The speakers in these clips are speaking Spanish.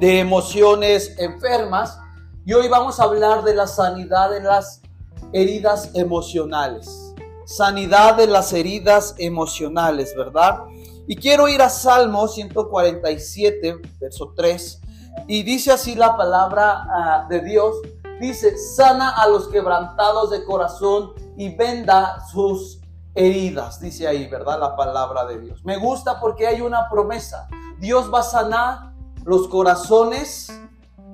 de emociones enfermas y hoy vamos a hablar de la sanidad de las heridas emocionales. Sanidad de las heridas emocionales, ¿verdad? Y quiero ir a Salmo 147, verso 3, y dice así la palabra ah, de Dios, dice, sana a los quebrantados de corazón y venda sus heridas, dice ahí, ¿verdad? La palabra de Dios. Me gusta porque hay una promesa. Dios va a sanar los corazones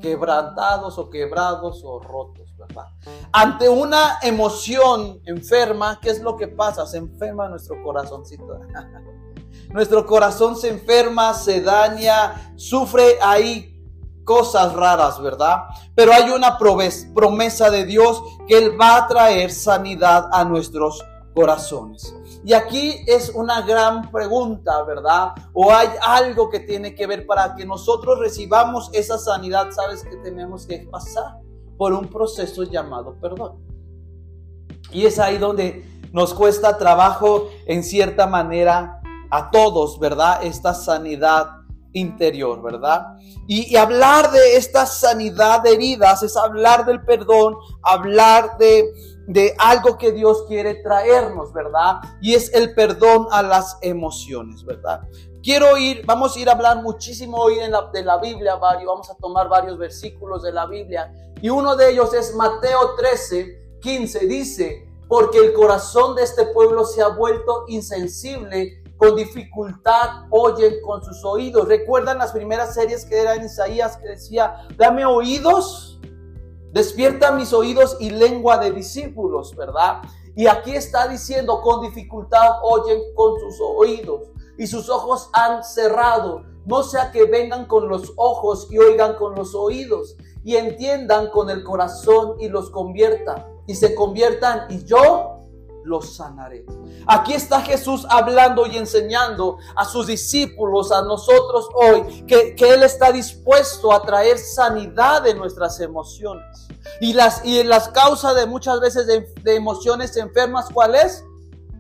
quebrantados o quebrados o rotos, ¿verdad? Ante una emoción enferma, ¿qué es lo que pasa? Se enferma nuestro corazoncito. nuestro corazón se enferma, se daña, sufre ahí cosas raras, ¿verdad? Pero hay una promesa de Dios que Él va a traer sanidad a nuestros corazones. Y aquí es una gran pregunta, ¿verdad? O hay algo que tiene que ver para que nosotros recibamos esa sanidad, ¿sabes que tenemos que pasar? Por un proceso llamado perdón. Y es ahí donde nos cuesta trabajo en cierta manera a todos, ¿verdad? Esta sanidad interior, ¿verdad? Y, y, hablar de esta sanidad de heridas es hablar del perdón, hablar de, de algo que Dios quiere traernos, ¿verdad? Y es el perdón a las emociones, ¿verdad? Quiero ir, vamos a ir a hablar muchísimo hoy en la, de la Biblia, varios, vamos a tomar varios versículos de la Biblia. Y uno de ellos es Mateo 13, 15, dice, porque el corazón de este pueblo se ha vuelto insensible, con dificultad oyen con sus oídos. ¿Recuerdan las primeras series que eran Isaías que decía, dame oídos? Despierta mis oídos y lengua de discípulos, ¿verdad? Y aquí está diciendo, con dificultad oyen con sus oídos y sus ojos han cerrado. No sea que vengan con los ojos y oigan con los oídos y entiendan con el corazón y los conviertan y se conviertan y yo los sanaré. Aquí está Jesús hablando y enseñando a sus discípulos, a nosotros hoy, que, Él está dispuesto a traer sanidad de nuestras emociones. Y, las, y las causas de muchas veces de, emociones enfermas, ¿cuál es?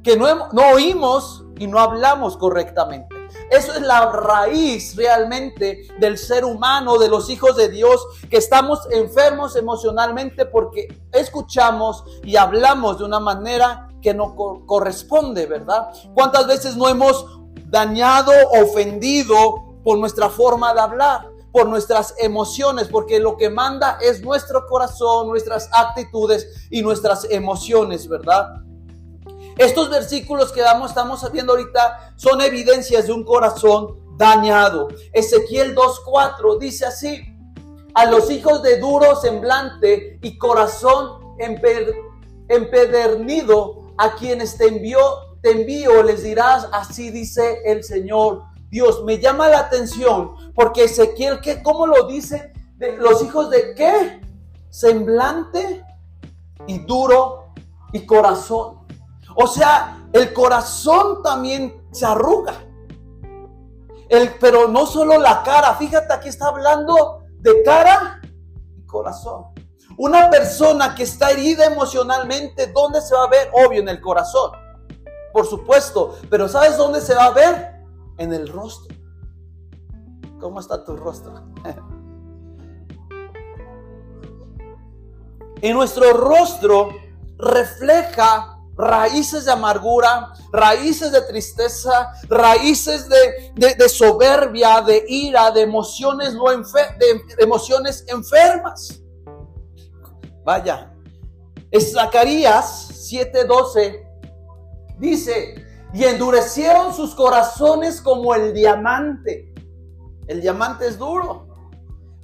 Que no, no oímos y no hablamos correctamente. Eso es la raíz realmente del ser humano, de los hijos de Dios, que estamos enfermos emocionalmente porque escuchamos y hablamos de una manera que no corresponde, ¿verdad? ¿Cuántas veces no hemos dañado, ofendido por nuestra forma de hablar? por nuestras emociones, porque lo que manda es nuestro corazón, nuestras actitudes y nuestras emociones, ¿verdad? Estos versículos que damos, estamos viendo ahorita son evidencias de un corazón dañado. Ezequiel 2.4 dice así, a los hijos de duro semblante y corazón empedernido, a quienes te envió, te envío, les dirás, así dice el Señor. Dios, me llama la atención porque Ezequiel, ¿qué, ¿cómo lo dice? De, los hijos de qué? Semblante y duro y corazón. O sea, el corazón también se arruga. El, pero no solo la cara, fíjate, aquí está hablando de cara y corazón. Una persona que está herida emocionalmente, ¿dónde se va a ver? Obvio, en el corazón. Por supuesto, pero ¿sabes dónde se va a ver? En el rostro. ¿Cómo está tu rostro? en nuestro rostro refleja raíces de amargura, raíces de tristeza, raíces de, soberbia, de ira, de emociones, no de emociones enfermas. Vaya, Zacarías 7:12 dice, y endurecieron sus corazones como el diamante. El diamante es duro.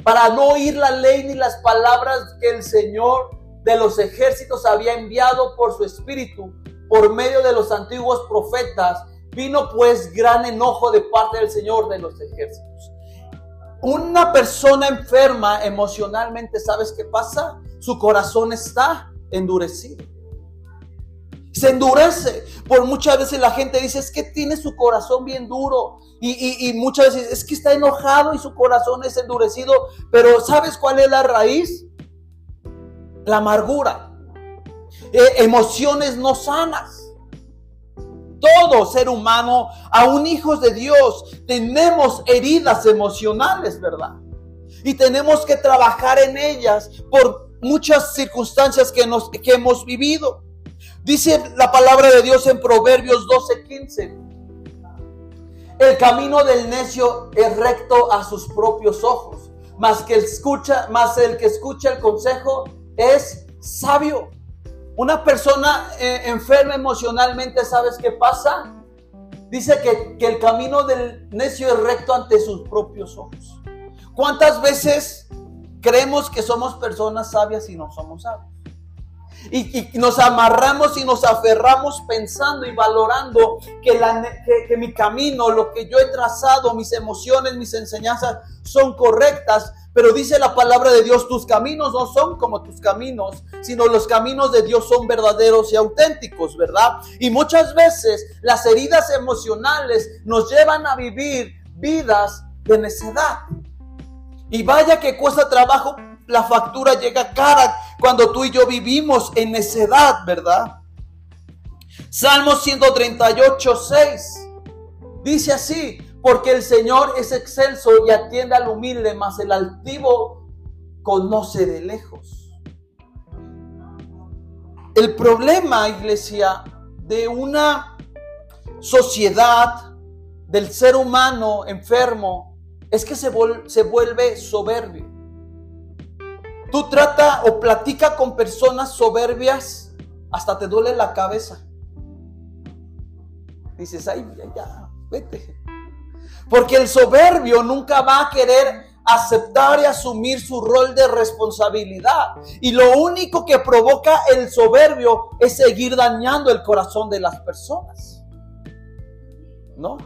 Para no oír la ley ni las palabras que el Señor de los ejércitos había enviado por su espíritu, por medio de los antiguos profetas, vino pues gran enojo de parte del Señor de los ejércitos. Una persona enferma emocionalmente, ¿sabes qué pasa? Su corazón está endurecido. Se endurece. Por muchas veces la gente dice, es que tiene su corazón bien duro. Y, y muchas veces es que está enojado y su corazón es endurecido. Pero ¿sabes cuál es la raíz? la amargura, eh, emociones no sanas. Todo ser humano, aún hijos de Dios, tenemos heridas emocionales, ¿verdad? y tenemos que trabajar en ellas por muchas circunstancias que, nos, que hemos vivido. Dice la palabra de Dios en Proverbios 12:15. El camino del necio es recto a sus propios ojos, más que el escucha, más el que escucha el consejo es sabio. Una persona eh, enferma emocionalmente, ¿sabes qué pasa? Dice que, que el camino del necio es recto ante sus propios ojos. ¿Cuántas veces creemos que somos personas sabias y no somos sabios? Y, nos amarramos y nos aferramos pensando y valorando que, que, mi camino, lo que yo he trazado, mis emociones, mis enseñanzas son correctas. Pero dice la palabra de Dios, tus caminos no son como tus caminos, sino los caminos de Dios son verdaderos y auténticos, ¿verdad? Y muchas veces las heridas emocionales nos llevan a vivir vidas de necedad. Y vaya que cuesta trabajo, la factura llega cara cuando tú y yo vivimos en necedad, ¿verdad? Salmo 138, 6. Dice así, porque el Señor es excelso y atiende al humilde, mas el altivo conoce de lejos. El problema, iglesia, de una sociedad, del ser humano enfermo, es que se, vuelve soberbio. Tú trata o platica con personas soberbias, hasta te duele la cabeza. Dices, ay, ya, ya, vete. Porque el soberbio nunca va a querer aceptar y asumir su rol de responsabilidad. Y lo único que provoca el soberbio es seguir dañando el corazón de las personas. ¿No?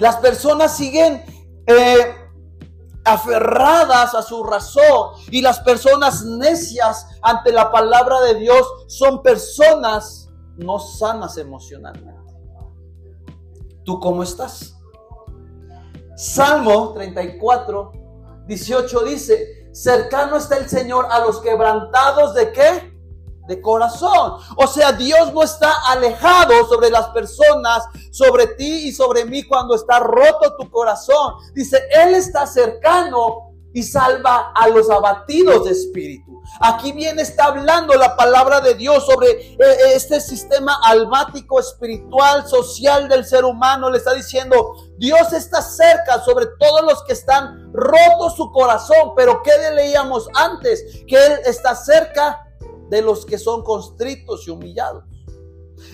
Las personas siguen eh, aferradas a su razón y las personas necias ante la palabra de Dios son personas no sanas emocionalmente. ¿Tú cómo estás? Salmo 34, 18 dice, cercano está el Señor a los quebrantados de qué? De corazón. O sea, Dios no está alejado sobre las personas, sobre ti y sobre mí cuando está roto tu corazón. Dice, Él está cercano y salva a los abatidos de espíritu. Aquí viene, está hablando la palabra de Dios sobre eh, eh, este sistema almático, espiritual, social del ser humano. Le está diciendo, Dios está cerca sobre todos los que están rotos su corazón. Pero ¿qué leíamos antes? Que Él está cerca de los que son constritos y humillados.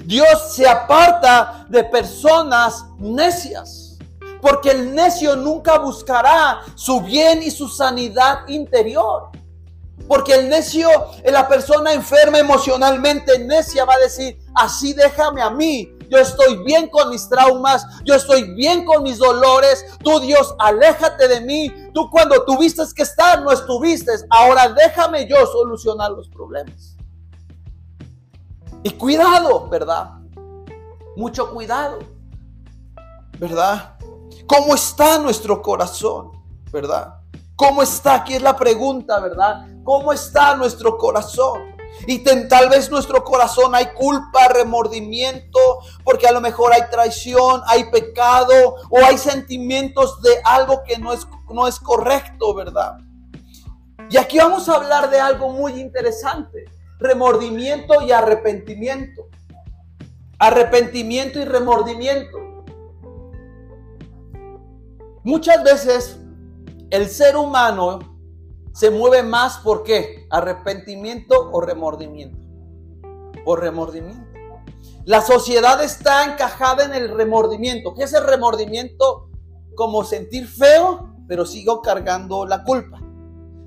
Dios se aparta de personas necias, porque el necio nunca buscará su bien y su sanidad interior. Porque el necio, la persona enferma emocionalmente necia va a decir, así déjame a mí, yo estoy bien con mis traumas, yo estoy bien con mis dolores, tú Dios, aléjate de mí, tú cuando tuviste que estar no estuviste, ahora déjame yo solucionar los problemas. Y cuidado, ¿verdad? Mucho cuidado, ¿verdad? ¿Cómo está nuestro corazón, verdad? ¿Cómo está? Aquí es la pregunta, ¿verdad? ¿Cómo está nuestro corazón? Y tal vez nuestro corazón hay culpa, remordimiento, porque a lo mejor hay traición, hay pecado o hay sentimientos de algo que no es, no es correcto, ¿verdad? Y aquí vamos a hablar de algo muy interesante, remordimiento y arrepentimiento. Arrepentimiento y remordimiento. Muchas veces el ser humano se mueve más por qué? Arrepentimiento o remordimiento. Por remordimiento. La sociedad está encajada en el remordimiento. ¿Qué es el remordimiento? Como sentir feo, pero sigo cargando la culpa.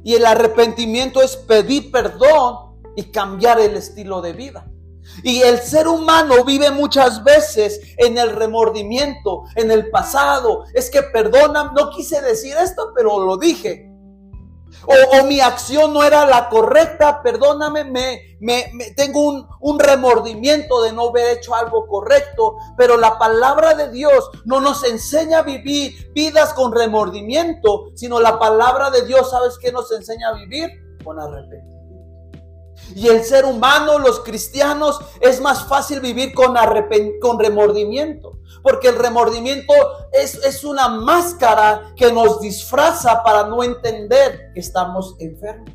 Y el arrepentimiento es pedir perdón y cambiar el estilo de vida. Y el ser humano vive muchas veces en el remordimiento, en el pasado. Es que perdona, no quise decir esto, pero lo dije. O, mi acción no era la correcta, perdóname, me, me, tengo un, un, remordimiento de no haber hecho algo correcto, pero la palabra de Dios no nos enseña a vivir vidas con remordimiento, sino la palabra de Dios, ¿sabes qué nos enseña a vivir? Con arrepentimiento. Y el ser humano, los cristianos, es más fácil vivir con, con remordimiento. Porque el remordimiento es, es una máscara que nos disfraza para no entender que estamos enfermos.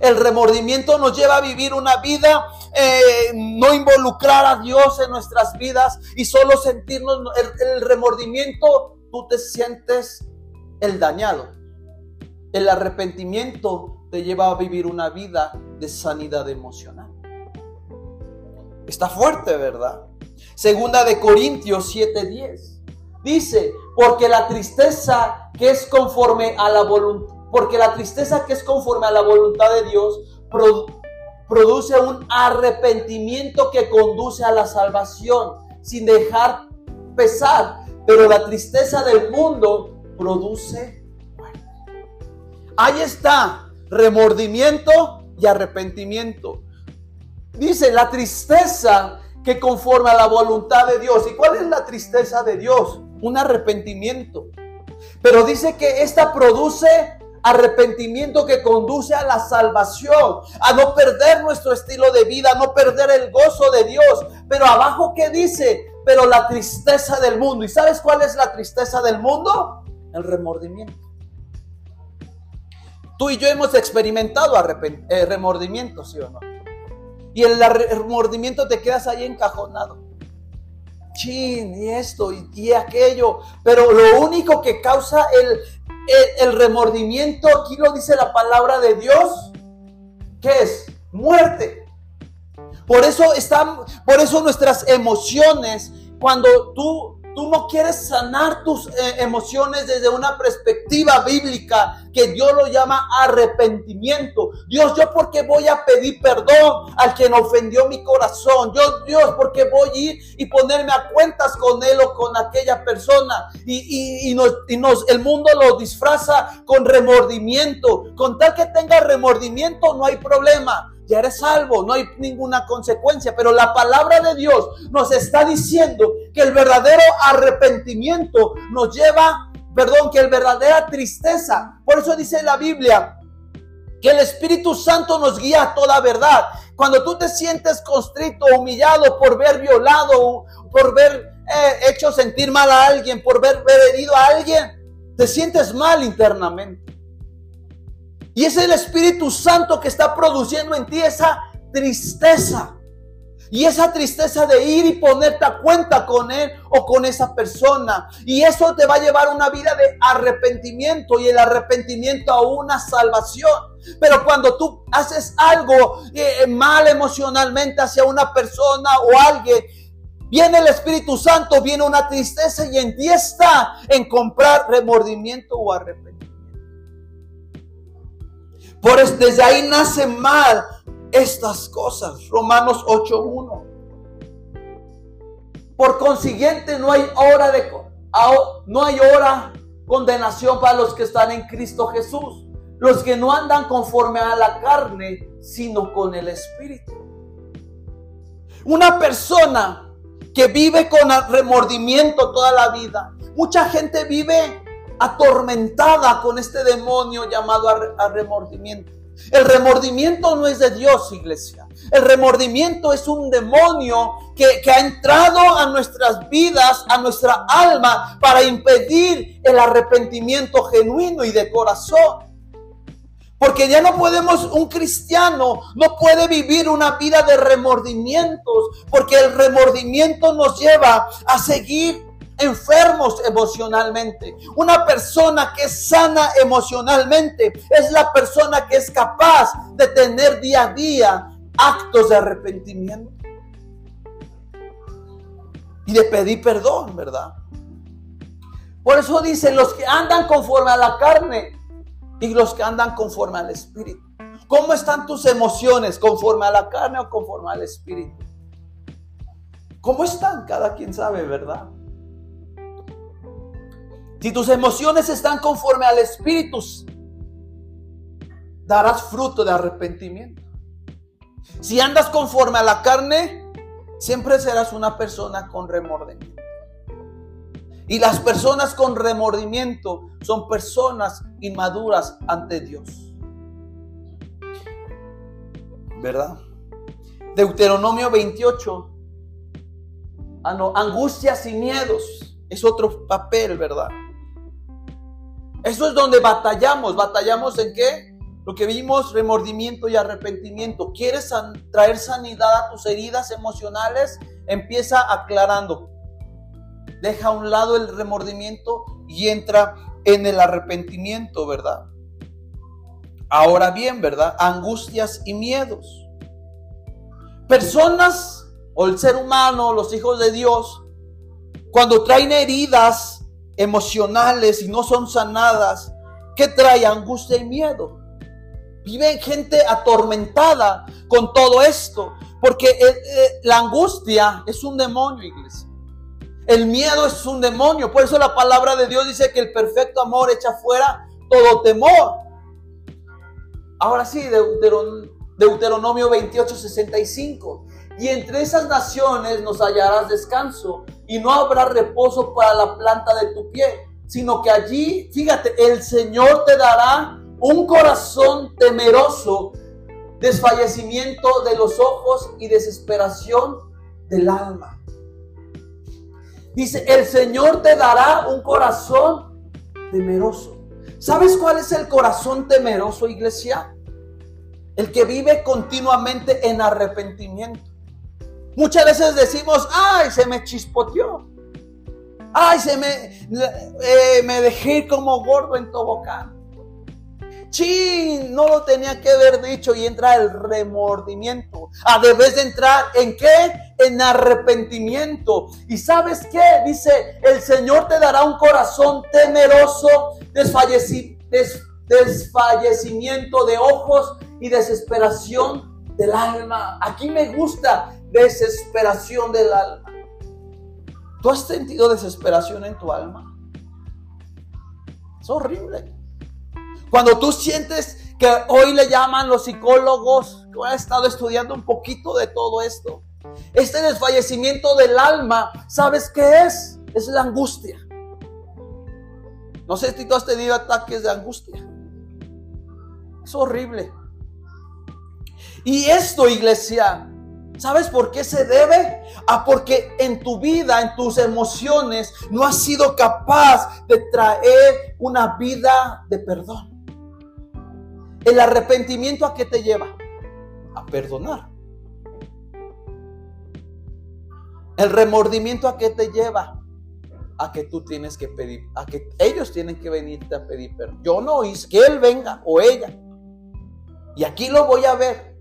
El remordimiento nos lleva a vivir una vida, eh, no involucrar a Dios en nuestras vidas y solo sentirnos, el, el remordimiento, tú te sientes el dañado. El arrepentimiento te lleva a vivir una vida de sanidad emocional. Está fuerte, ¿verdad? Segunda de Corintios 7:10. Dice, porque la tristeza que es conforme a la voluntad porque la tristeza que es conforme a la voluntad de Dios produce un arrepentimiento que conduce a la salvación sin dejar pesar. Pero la tristeza del mundo produce muerte. Ahí está, remordimiento y arrepentimiento. Dice, la tristeza que conforme a la voluntad de Dios. ¿Y cuál es la tristeza de Dios? Un arrepentimiento. Pero dice que esta produce arrepentimiento que conduce a la salvación, a no perder nuestro estilo de vida, a no perder el gozo de Dios. Pero abajo, ¿qué dice? Pero la tristeza del mundo. ¿Y sabes cuál es la tristeza del mundo? El remordimiento. Tú y yo hemos experimentado eh, remordimiento, ¿sí o no? Y el remordimiento te quedas ahí encajonado. Chin, y esto, y aquello. Pero lo único que causa el, el, remordimiento, aquí lo dice la palabra de Dios, que es muerte. Por eso están, por eso nuestras emociones, cuando tú Tú no quieres sanar tus eh, emociones desde una perspectiva bíblica que Dios lo llama arrepentimiento. Dios, yo porque voy a pedir perdón al quien ofendió mi corazón. Yo, Dios, porque voy a ir y ponerme a cuentas con él o con aquella persona. Y, y, nos, y nos, el mundo lo disfraza con remordimiento. Con tal que tenga remordimiento no hay problema ya eres salvo, no hay ninguna consecuencia, pero la palabra de Dios nos está diciendo que el verdadero arrepentimiento nos lleva, perdón, que el verdadera tristeza, por eso dice la Biblia, que el Espíritu Santo nos guía a toda verdad. Cuando tú te sientes constrito, humillado por ver violado, por ver eh, hecho sentir mal a alguien, por ver, ver herido a alguien, te sientes mal internamente. Y es el Espíritu Santo que está produciendo en ti esa tristeza. Y esa tristeza de ir y ponerte a cuenta con él o con esa persona. Y eso te va a llevar a una vida de arrepentimiento y el arrepentimiento a una salvación. Pero cuando tú haces algo eh, mal emocionalmente hacia una persona o alguien, viene el Espíritu Santo, viene una tristeza y en ti está en comprar remordimiento o arrepentimiento. Por desde ahí nacen mal estas cosas. Romanos 8.1. Por consiguiente, no hay hora de no hay hora condenación para los que están en Cristo Jesús, los que no andan conforme a la carne, sino con el Espíritu. Una persona que vive con remordimiento toda la vida, mucha gente vive atormentada con este demonio llamado a, remordimiento. El remordimiento no es de Dios, iglesia. El remordimiento es un demonio que, que, ha entrado a nuestras vidas, a nuestra alma, para impedir el arrepentimiento genuino y de corazón. Porque ya no podemos, un cristiano no puede vivir una vida de remordimientos, porque el remordimiento nos lleva a seguir enfermos emocionalmente. Una persona que es sana emocionalmente es la persona que es capaz de tener día a día actos de arrepentimiento y de pedir perdón, ¿verdad? Por eso dicen los que andan conforme a la carne y los que andan conforme al espíritu. ¿Cómo están tus emociones? ¿Conforme a la carne o conforme al espíritu? ¿Cómo están? Cada quien sabe, ¿verdad? Si tus emociones están conforme al Espíritu, darás fruto de arrepentimiento. Si andas conforme a la carne, siempre serás una persona con remordimiento. Y las personas con remordimiento son personas inmaduras ante Dios. ¿verdad? Deuteronomio 28. Ah, angustias y miedos. Es otro papel, ¿verdad? Eso es donde batallamos. ¿Batallamos en qué? Lo que vimos, remordimiento y arrepentimiento. ¿Quieres traer sanidad a tus heridas emocionales? Empieza aclarando. Deja a un lado el remordimiento y entra en el arrepentimiento, ¿verdad? Ahora bien, ¿verdad? Angustias y miedos. Personas o el ser humano, los hijos de Dios, cuando traen heridas emocionales y no son sanadas, ¿qué trae? Angustia y miedo. Viven gente atormentada con todo esto, porque eh, eh, la angustia es un demonio, iglesia. El miedo es un demonio. Por eso la palabra de Dios dice que el perfecto amor echa fuera todo temor. Ahora sí, Deuteronomio 28, 65. Y entre esas naciones nos hallarás descanso y no habrá reposo para la planta de tu pie, sino que allí, fíjate, el Señor te dará un corazón temeroso, desfallecimiento de los ojos y desesperación del alma. Dice, el Señor te dará un corazón temeroso. ¿Sabes cuál es el corazón temeroso, iglesia? El que vive continuamente en arrepentimiento. Muchas veces decimos, ay, se me chispoteó. Ay, se me, eh, me dejé como gordo en tobogán. Chin, no lo tenía que haber dicho y entra el remordimiento. A vez de entrar en qué? En arrepentimiento. ¿Y sabes qué? Dice, el Señor te dará un corazón temeroso, desfallecimiento de ojos y desesperación del alma. Aquí me gusta desesperación del alma. ¿Tú has sentido desesperación en tu alma? Es horrible. Cuando tú sientes que hoy le llaman los psicólogos, que han estado estudiando un poquito de todo esto, este desfallecimiento del alma, ¿sabes qué es? Es la angustia. No sé si tú has tenido ataques de angustia. Es horrible. Y esto, iglesia, ¿sabes por qué se debe? A porque en tu vida, en tus emociones, no has sido capaz de traer una vida de perdón. El arrepentimiento a qué te lleva? A perdonar. El remordimiento a qué te lleva? A que tú tienes que pedir, a que ellos tienen que venirte a pedir perdón. Yo no hice que él venga o ella. Y aquí lo voy a ver.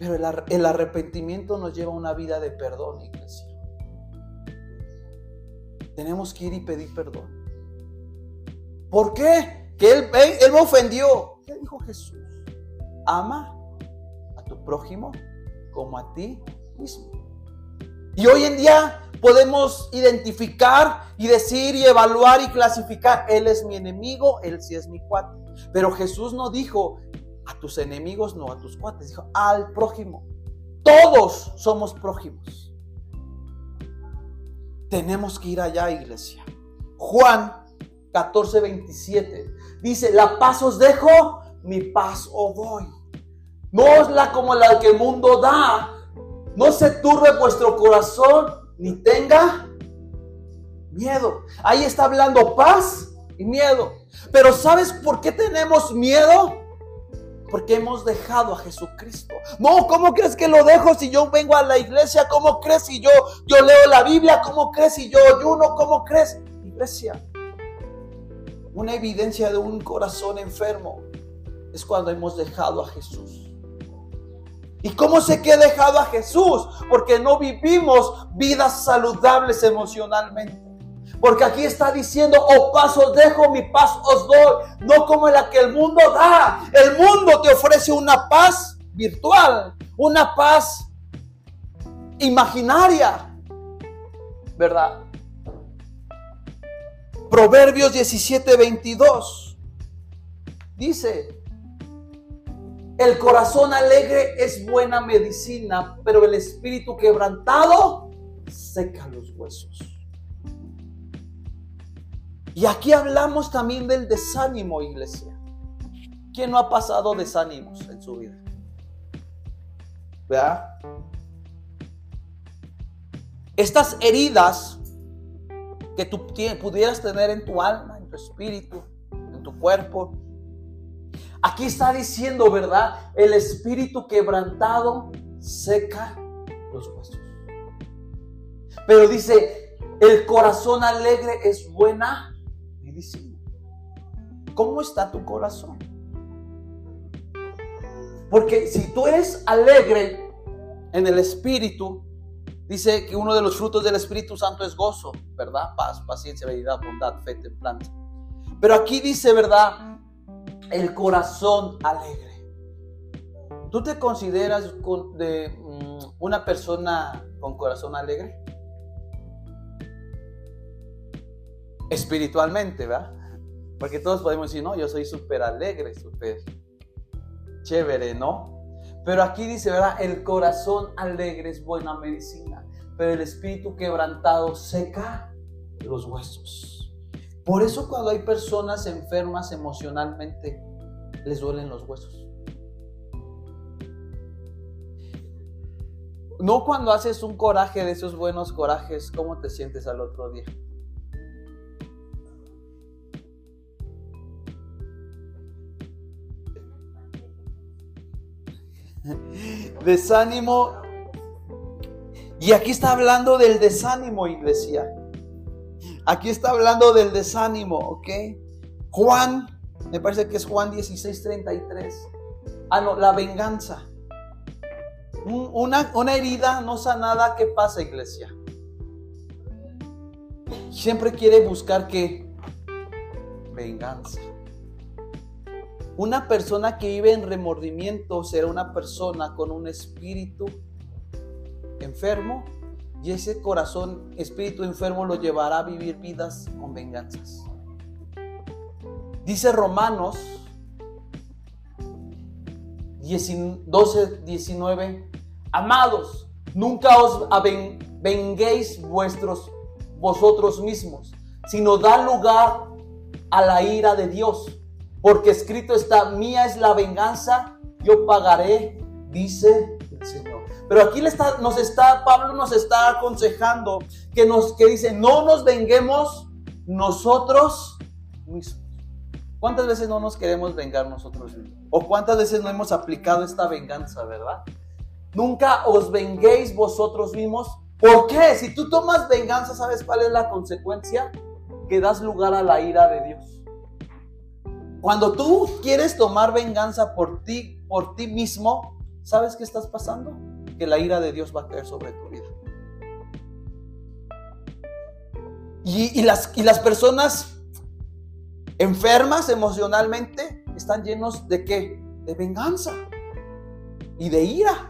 Pero el, arrepentimiento nos lleva a una vida de perdón, iglesia. Tenemos que ir y pedir perdón. ¿Por qué? que él, él me ofendió. ¿Qué dijo Jesús? Ama a tu prójimo como a ti mismo. Y hoy en día podemos identificar y decir y evaluar y clasificar, Él es mi enemigo, Él sí es mi cuate. Pero Jesús no dijo a tus enemigos, no a tus cuates, dijo al prójimo. Todos somos prójimos. Tenemos que ir allá, iglesia. Juan 14, 27 Dice, la paz os dejo, mi paz os doy. No es la como la que el mundo da. No se turbe vuestro corazón ni tenga miedo. Ahí está hablando paz y miedo. Pero ¿sabes por qué tenemos miedo? Porque hemos dejado a Jesucristo. No, ¿cómo crees que lo dejo si yo vengo a la iglesia? ¿Cómo crees si yo, yo leo la Biblia? ¿Cómo crees si yo ayuno? ¿Cómo crees? Iglesia, una evidencia de un corazón enfermo es cuando hemos dejado a Jesús. ¿Y cómo sé que he dejado a Jesús? Porque no vivimos vidas saludables emocionalmente. Porque aquí está diciendo, oh paz os dejo, mi paz os doy, no como la que el mundo da. El mundo te ofrece una paz virtual, una paz imaginaria, ¿verdad? Proverbios 17, 22. Dice, el corazón alegre es buena medicina, pero el espíritu quebrantado seca los huesos. Y aquí hablamos también del desánimo, iglesia. ¿Quién no ha pasado desánimos en su vida? ¿Verdad? Estas heridas que tú pudieras tener en tu alma, en tu espíritu, en tu cuerpo. Aquí está diciendo, ¿verdad? El espíritu quebrantado seca los huesos. Pero dice, el corazón alegre es buena medicina. ¿Cómo está tu corazón? Porque si tú eres alegre en el espíritu, dice que uno de los frutos del Espíritu Santo es gozo, ¿verdad? Paz, paciencia, bondad, bondad, fe, templanza. Pero aquí dice, ¿verdad? El corazón alegre. ¿Tú te consideras de mm, una persona con corazón alegre? Espiritualmente, ¿verdad? Porque todos podemos decir, no, yo soy súper alegre, súper chévere, ¿no? Pero aquí dice, ¿verdad? El corazón alegre es buena medicina, pero el espíritu quebrantado seca los huesos. Por eso cuando hay personas enfermas emocionalmente, les duelen los huesos. No cuando haces un coraje de esos buenos corajes, ¿cómo te sientes al otro día? Desánimo. Y aquí está hablando del desánimo, iglesia. Aquí está hablando del desánimo, ¿ok? Juan, me parece que es Juan 16, 33. Ah, no, la venganza. Una, una herida no sanada, ¿qué pasa, iglesia? Siempre quiere buscar qué? Venganza. Una persona que vive en remordimiento será una persona con un espíritu enfermo y ese corazón, espíritu enfermo, lo llevará a vivir vidas con venganzas. Dice Romanos 12, 19, amados, nunca os venguéis vuestros, vosotros mismos, sino da lugar a la ira de Dios porque escrito está, mía es la venganza, yo pagaré, dice el Señor. Pero aquí nos está, Pablo nos está aconsejando que nos, que dice, no nos venguemos nosotros mismos. ¿Cuántas veces no nos queremos vengar nosotros mismos? ¿O cuántas veces no hemos aplicado esta venganza, verdad? Nunca os venguéis vosotros mismos. ¿Por qué? Si tú tomas venganza, ¿sabes cuál es la consecuencia? Que das lugar a la ira de Dios. Cuando tú quieres tomar venganza por ti, por ti mismo, ¿sabes qué estás pasando? Que la ira de Dios va a caer sobre tu vida. Y, las, y las personas enfermas emocionalmente están llenos de qué? De venganza y de ira.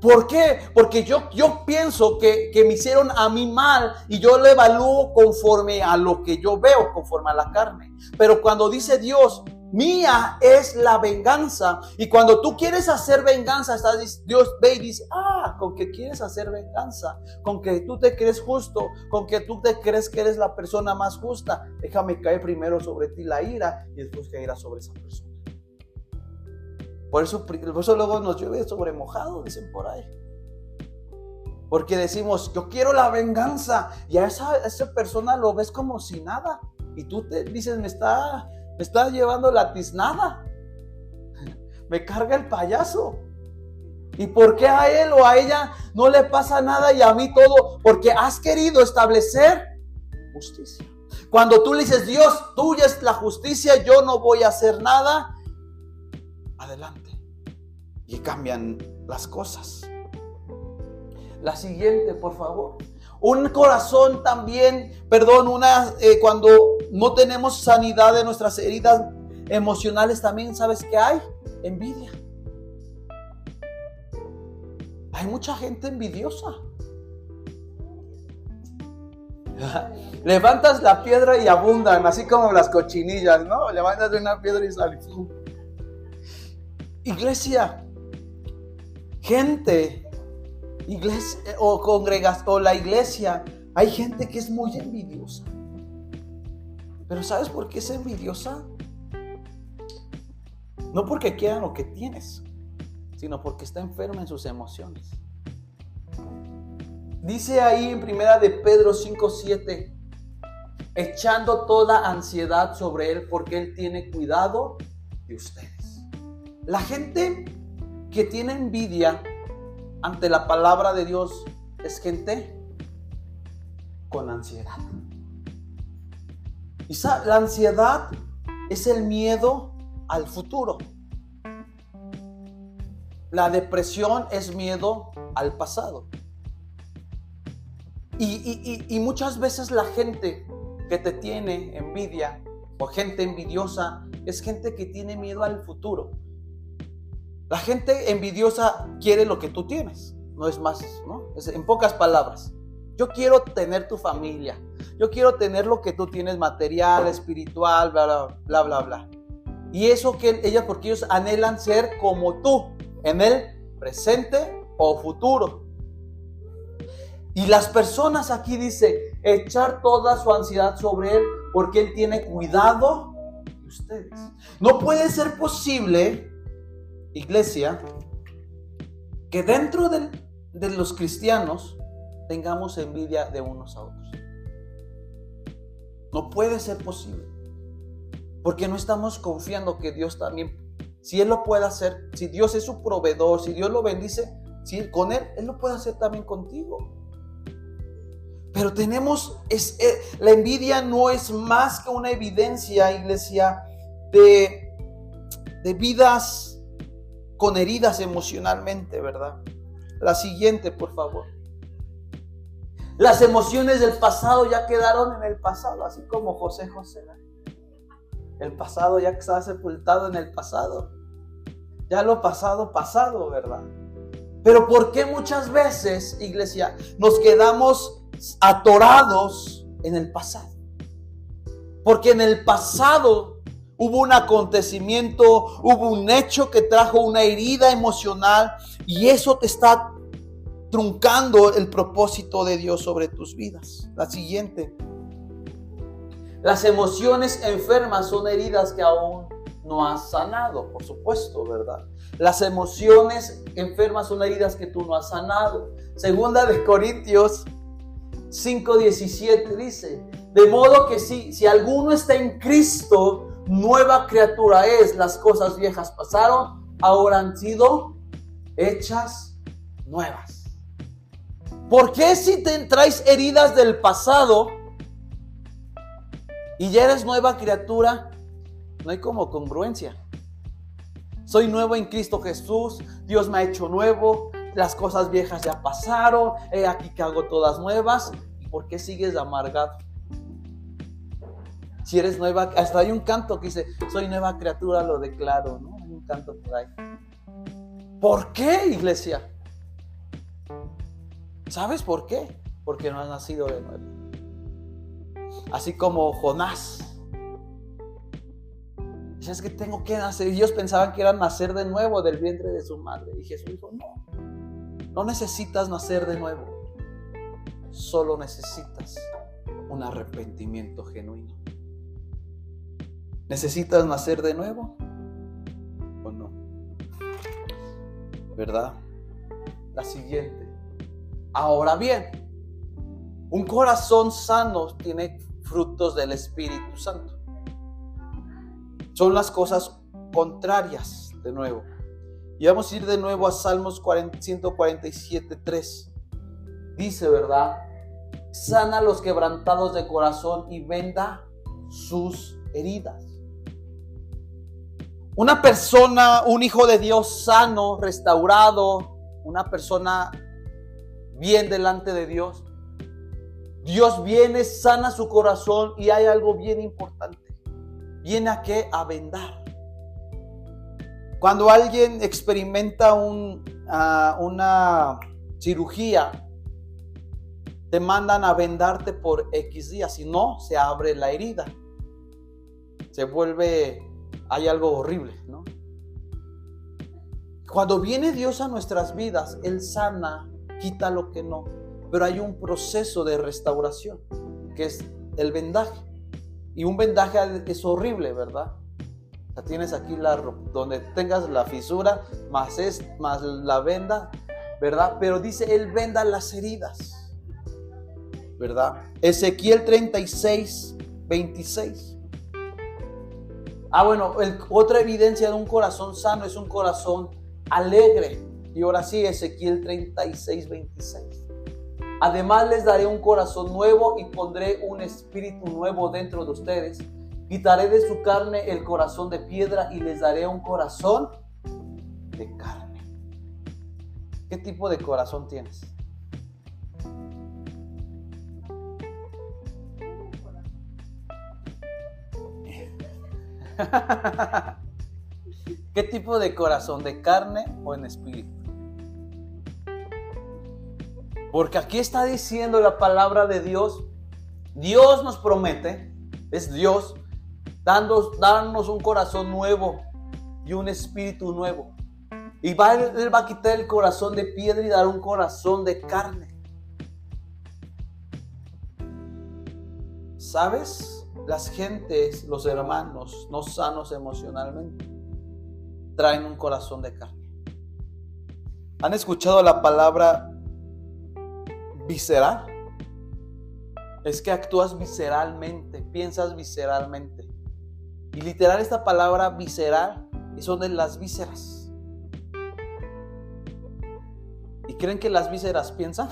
¿Por qué? Porque yo, yo pienso que, que, me hicieron a mí mal y yo lo evalúo conforme a lo que yo veo, conforme a la carne. Pero cuando dice Dios, mía es la venganza. Y cuando tú quieres hacer venganza, Dios ve y dice, ah, con que quieres hacer venganza, con que tú te crees justo, con que tú te crees que eres la persona más justa, déjame caer primero sobre ti la ira y después caerá sobre esa persona. Por eso, luego nos llueve sobre mojado, dicen por ahí. Porque decimos, yo quiero la venganza. Y a esa, esa persona lo ves como si nada. Y tú te dices, me está, me está llevando la tiznada. Me carga el payaso. ¿Y por qué a él o a ella no le pasa nada y a mí todo? Porque has querido establecer justicia. Cuando tú le dices, Dios, tuya es la justicia, yo no voy a hacer nada, adelante. Y cambian las cosas. La siguiente, por favor. Un corazón también, perdón, una eh, cuando no tenemos sanidad de nuestras heridas emocionales también, ¿sabes qué hay? Envidia. Hay mucha gente envidiosa. Levantas la piedra y abundan, así como las cochinillas, ¿no? Levantas una piedra y sale. Iglesia, gente, iglesia o congregas o la iglesia, hay gente que es muy envidiosa. Pero ¿sabes por qué es envidiosa? No porque quieran lo que tienes, sino porque está enfermo en sus emociones. Dice ahí en primera de Pedro 5:7, echando toda ansiedad sobre él porque él tiene cuidado de ustedes. La gente que tiene envidia ante la palabra de Dios es gente con ansiedad. Y la ansiedad es el miedo al futuro. La depresión es miedo al pasado. Y, muchas veces la gente que te tiene envidia o gente envidiosa es gente que tiene miedo al futuro. La gente envidiosa quiere lo que tú tienes, no es más, ¿no? en pocas palabras. Yo quiero tener tu familia, yo quiero tener lo que tú tienes material, espiritual, bla, bla, bla, bla. Y eso que ellas, porque ellos anhelan ser como tú, en el presente o futuro. Y las personas aquí dice, echar toda su ansiedad sobre Él porque Él tiene cuidado de ustedes. No puede ser posible, iglesia, que dentro de, los cristianos tengamos envidia de unos a otros. No puede ser posible. Porque no estamos confiando que Dios también, si Él lo puede hacer, si Dios es su proveedor, si Dios lo bendice, si con Él, Él lo puede hacer también contigo. Pero tenemos, es, eh, la envidia no es más que una evidencia, iglesia, de, de vidas con heridas emocionalmente, ¿verdad? La siguiente, por favor. Las emociones del pasado ya quedaron en el pasado, así como José José. El pasado ya está sepultado en el pasado. Ya lo pasado, pasado, ¿verdad? Pero ¿por qué muchas veces, iglesia, nos quedamos atorados en el pasado. Porque en el pasado hubo un acontecimiento, hubo un hecho que trajo una herida emocional y eso te está truncando el propósito de Dios sobre tus vidas. La siguiente. Las emociones enfermas son heridas que aún no has sanado, por supuesto, ¿verdad? Las emociones enfermas son heridas que tú no has sanado. Segunda de Corintios 5.17 dice, de modo que si, si alguno está en Cristo, nueva criatura es, las cosas viejas pasaron, ahora han sido hechas nuevas. ¿Por qué si te traes heridas del pasado y ya eres nueva criatura, no hay como congruencia? Soy nuevo en Cristo Jesús, Dios me ha hecho nuevo, las cosas viejas ya pasaron, he aquí que hago todas nuevas. ¿Y por qué sigues amargado? Si eres nueva, hasta hay un canto que dice, soy nueva criatura, lo declaro, ¿no? Hay un canto por ahí. ¿Por qué, iglesia? ¿Sabes por qué? Porque no has nacido de nuevo. Así como Jonás. Es que tengo que nacer. Ellos pensaban que era nacer de nuevo del vientre de su madre. Y Jesús dijo, no. No necesitas nacer de nuevo, solo necesitas un arrepentimiento genuino. ¿Necesitas nacer de nuevo o no? ¿Verdad? La siguiente. Ahora bien, un corazón sano tiene frutos del Espíritu Santo. Son las cosas contrarias, de nuevo. Y vamos a ir de nuevo a Salmos 147, 3. Dice, ¿verdad? Sana los quebrantados de corazón y venda sus heridas. Una persona, un hijo de Dios sano, restaurado, una persona bien delante de Dios. Dios viene, sana su corazón y hay algo bien importante. Viene a qué? A vendar. Cuando alguien experimenta ah, una cirugía, te mandan a vendarte por X días, si no, se abre la herida. Se vuelve, hay algo horrible, ¿no? Cuando viene Dios a nuestras vidas, Él sana, quita lo que no, pero hay un proceso de restauración, que es el vendaje. Y un vendaje es horrible, ¿verdad? tienes aquí la donde tengas la fisura, más es más la venda, ¿verdad? Pero dice él venda las heridas. ¿Verdad? Ezequiel 36 26. Ah, bueno, otra evidencia de un corazón sano es un corazón alegre. Y ahora sí, Ezequiel 36, 26. Además les daré un corazón nuevo y pondré un espíritu nuevo dentro de ustedes. Quitaré de su carne el corazón de piedra y les daré un corazón de carne. ¿Qué tipo de corazón tienes? ¿Qué tipo de corazón? ¿De carne o en espíritu? Porque aquí está diciendo la palabra de Dios. Dios nos promete, es Dios, dando, darnos un corazón nuevo y un espíritu nuevo. Y va, Él va a quitar el corazón de piedra y dar un corazón de carne. ¿Sabes? Las gentes, los hermanos no sanos emocionalmente, traen un corazón de carne. ¿Han escuchado la palabra visceral? Es que actúas visceralmente, piensas visceralmente. Y literal esta palabra visceral son de las vísceras. ¿Y creen que las vísceras piensan?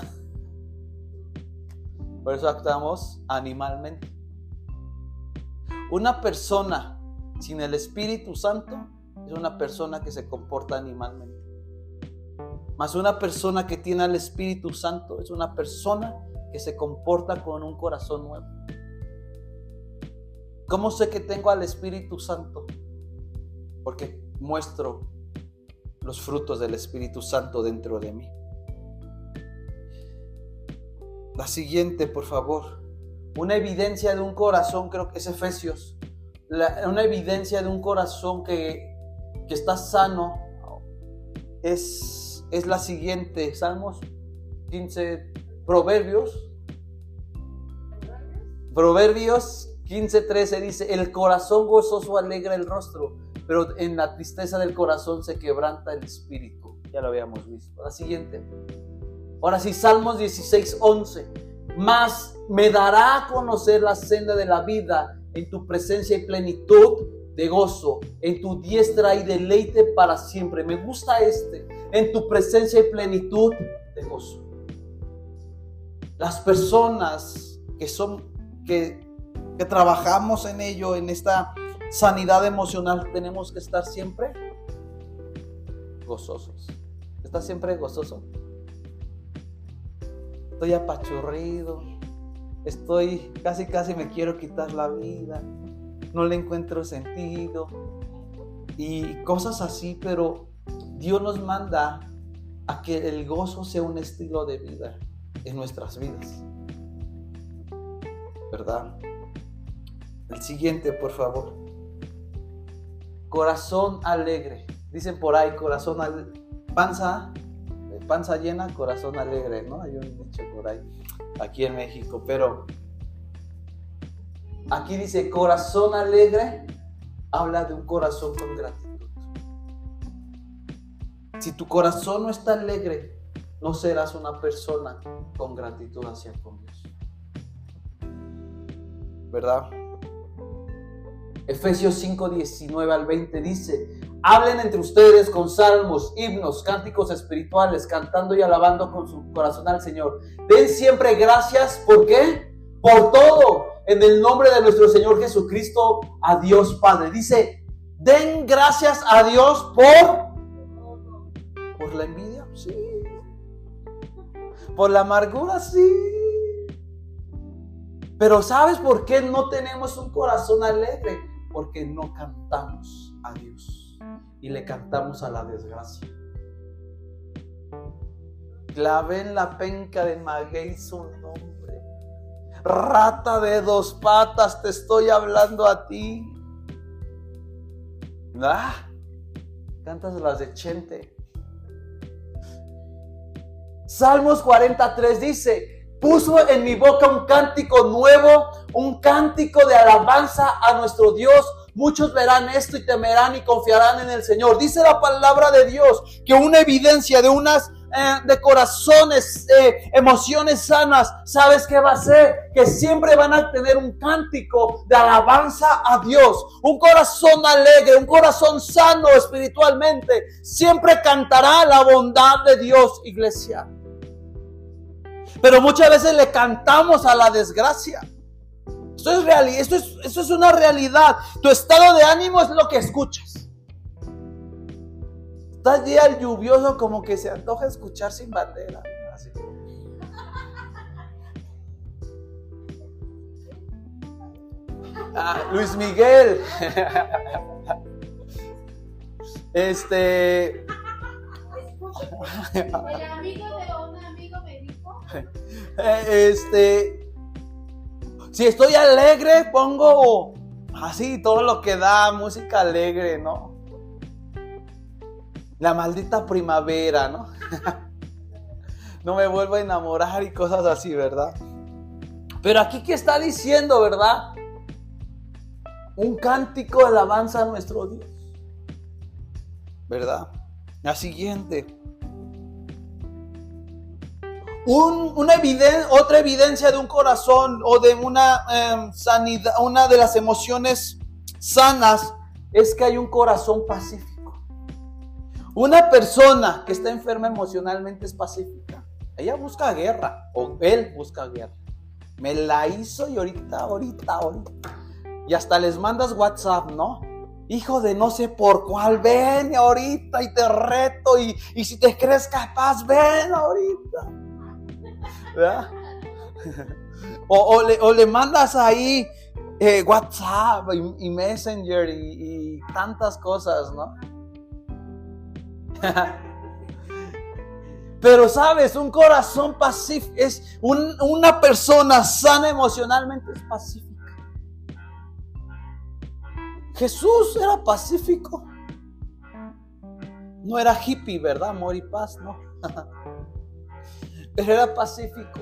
Por eso actuamos animalmente. Una persona sin el Espíritu Santo es una persona que se comporta animalmente. Mas una persona que tiene al Espíritu Santo es una persona que se comporta con un corazón nuevo. ¿Cómo sé que tengo al Espíritu Santo? Porque muestro los frutos del Espíritu Santo dentro de mí. La siguiente, por favor una evidencia de un corazón, creo que es Efesios, una evidencia de un corazón que, está sano es, es la siguiente, Salmos 15, Proverbios, Proverbios 15, 13 dice, el corazón gozoso alegra el rostro, pero en la tristeza del corazón se quebranta el espíritu. Ya lo habíamos visto. La siguiente. Ahora sí, Salmos 16, 11 mas me dará a conocer la senda de la vida en tu presencia y plenitud de gozo, en tu diestra y deleite para siempre. Me gusta este, en tu presencia y plenitud de gozo. Las personas que son, que, que trabajamos en ello, en esta sanidad emocional, tenemos que estar siempre gozosos. ¿Estás siempre gozoso? estoy apachurrido, estoy casi casi me quiero quitar la vida, no le encuentro sentido y cosas así, pero Dios nos manda a que el gozo sea un estilo de vida en nuestras vidas. ¿Verdad? El siguiente, por favor. Corazón alegre. Dicen por ahí, corazón al panza panza llena, corazón alegre, ¿no? Hay un dicho por ahí, aquí en México, pero aquí dice corazón alegre, habla de un corazón con gratitud. Si tu corazón no está alegre, no serás una persona con gratitud hacia con Dios. ¿Verdad? Efesios 5, 19 al 20 dice, Hablen entre ustedes con salmos, himnos, cánticos espirituales, cantando y alabando con su corazón al Señor. Den siempre gracias, ¿por qué? Por todo, en el nombre de nuestro Señor Jesucristo, a Dios Padre. Dice, den gracias a Dios por... ¿Por la envidia? Sí. ¿Por la amargura? Sí. Pero ¿sabes por qué no tenemos un corazón alegre? Porque no cantamos a Dios y le cantamos a la desgracia. Clavé en la penca de maguey su nombre. Rata de dos patas, te estoy hablando a ti. Ah, cantas las de Chente. Salmos 43 dice, puso en mi boca un cántico nuevo, un cántico de alabanza a nuestro Dios muchos verán esto y temerán y confiarán en el Señor. Dice la palabra de Dios que una evidencia de unas eh, de corazones, eh, emociones sanas, ¿sabes qué va a ser? Que siempre van a tener un cántico de alabanza a Dios. Un corazón alegre, un corazón sano espiritualmente, siempre cantará la bondad de Dios, iglesia. Pero muchas veces le cantamos a la desgracia. Esto es, real, esto es, esto es una realidad. Tu estado de ánimo es lo que escuchas. Está el día lluvioso como que se antoja escuchar sin bandera. Ah, Luis Miguel. Este. El amigo de un amigo me dijo. Este. Si estoy alegre, pongo así todo lo que da música alegre, ¿no? la maldita primavera, ¿no? no me vuelvo a enamorar y cosas así, ¿verdad? Pero aquí que está diciendo, ¿verdad? Un cántico de alabanza a nuestro Dios. ¿Verdad? La siguiente. Una otra evidencia de un corazón o de una em, sanidad, una de las emociones sanas es que hay un corazón pacífico. Una persona que está enferma emocionalmente es pacífica. Ella busca guerra o él busca guerra. Me la hizo y ahorita, ahorita, ahorita. Y hasta les mandas WhatsApp, ¿no? Hijo de no sé por cuál, ven ahorita y te reto y, si te crees capaz, ven ahorita. ¿Verdad? O, le, mandas ahí eh, WhatsApp y, Messenger y, y tantas cosas, ¿no? Pero sabes, un corazón pacífico es una persona sana emocionalmente es pacífica. Jesús era pacífico. No era hippie, ¿verdad? Amor y paz, no. Pero era pacífico.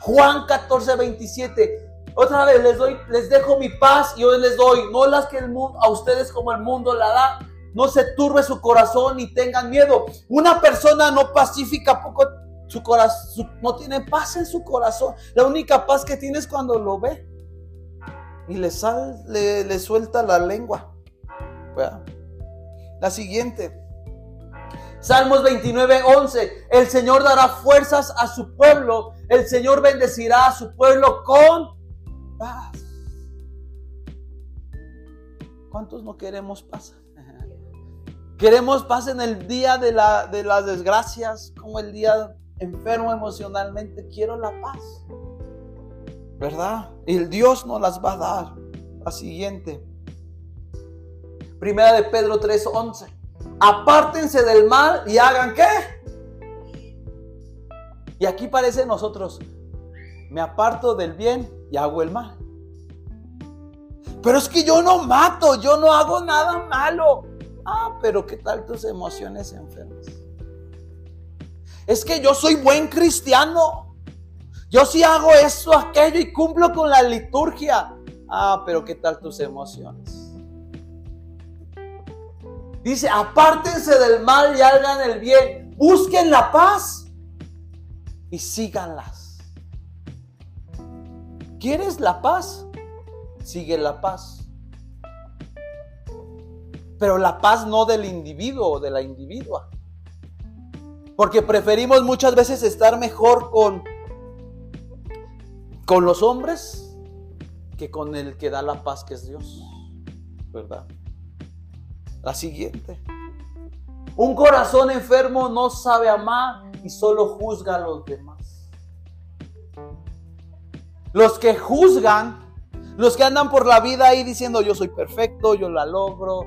Juan 14, 27. Otra vez les doy, les dejo mi paz y hoy les doy, no las que el mundo, a ustedes como el mundo la da, no se turbe su corazón ni tengan miedo. Una persona no pacífica poco su corazón, no tiene paz en su corazón. La única paz que tiene es cuando lo ve y le, sal, le, suelta la lengua. La siguiente. Salmos 29, 11. El Señor dará fuerzas a su pueblo. El Señor bendecirá a su pueblo con paz. ¿Cuántos no queremos paz? Queremos paz en el día de, la, de las desgracias, como el día enfermo emocionalmente. Quiero la paz. ¿Verdad? El Dios nos las va a dar. La siguiente. Primera de Pedro 3:11. Apártense del mal y hagan qué. Y aquí parece nosotros, me aparto del bien y hago el mal. Pero es que yo no mato, yo no hago nada malo. Ah, pero ¿qué tal tus emociones enfermas? Es que yo soy buen cristiano. Yo sí hago eso, aquello y cumplo con la liturgia. Ah, pero ¿qué tal tus emociones? Dice, apártense del mal y hagan el bien. Busquen la paz y síganlas. ¿Quieres la paz? Sigue la paz pero la paz no del individuo o de la individua. Porque preferimos muchas veces estar mejor con, con los hombres que con el que da la paz, que es Dios. ¿Verdad? La siguiente. Un corazón enfermo no sabe amar y solo juzga a los demás. Los que juzgan, los que andan por la vida ahí diciendo yo soy perfecto, yo la logro,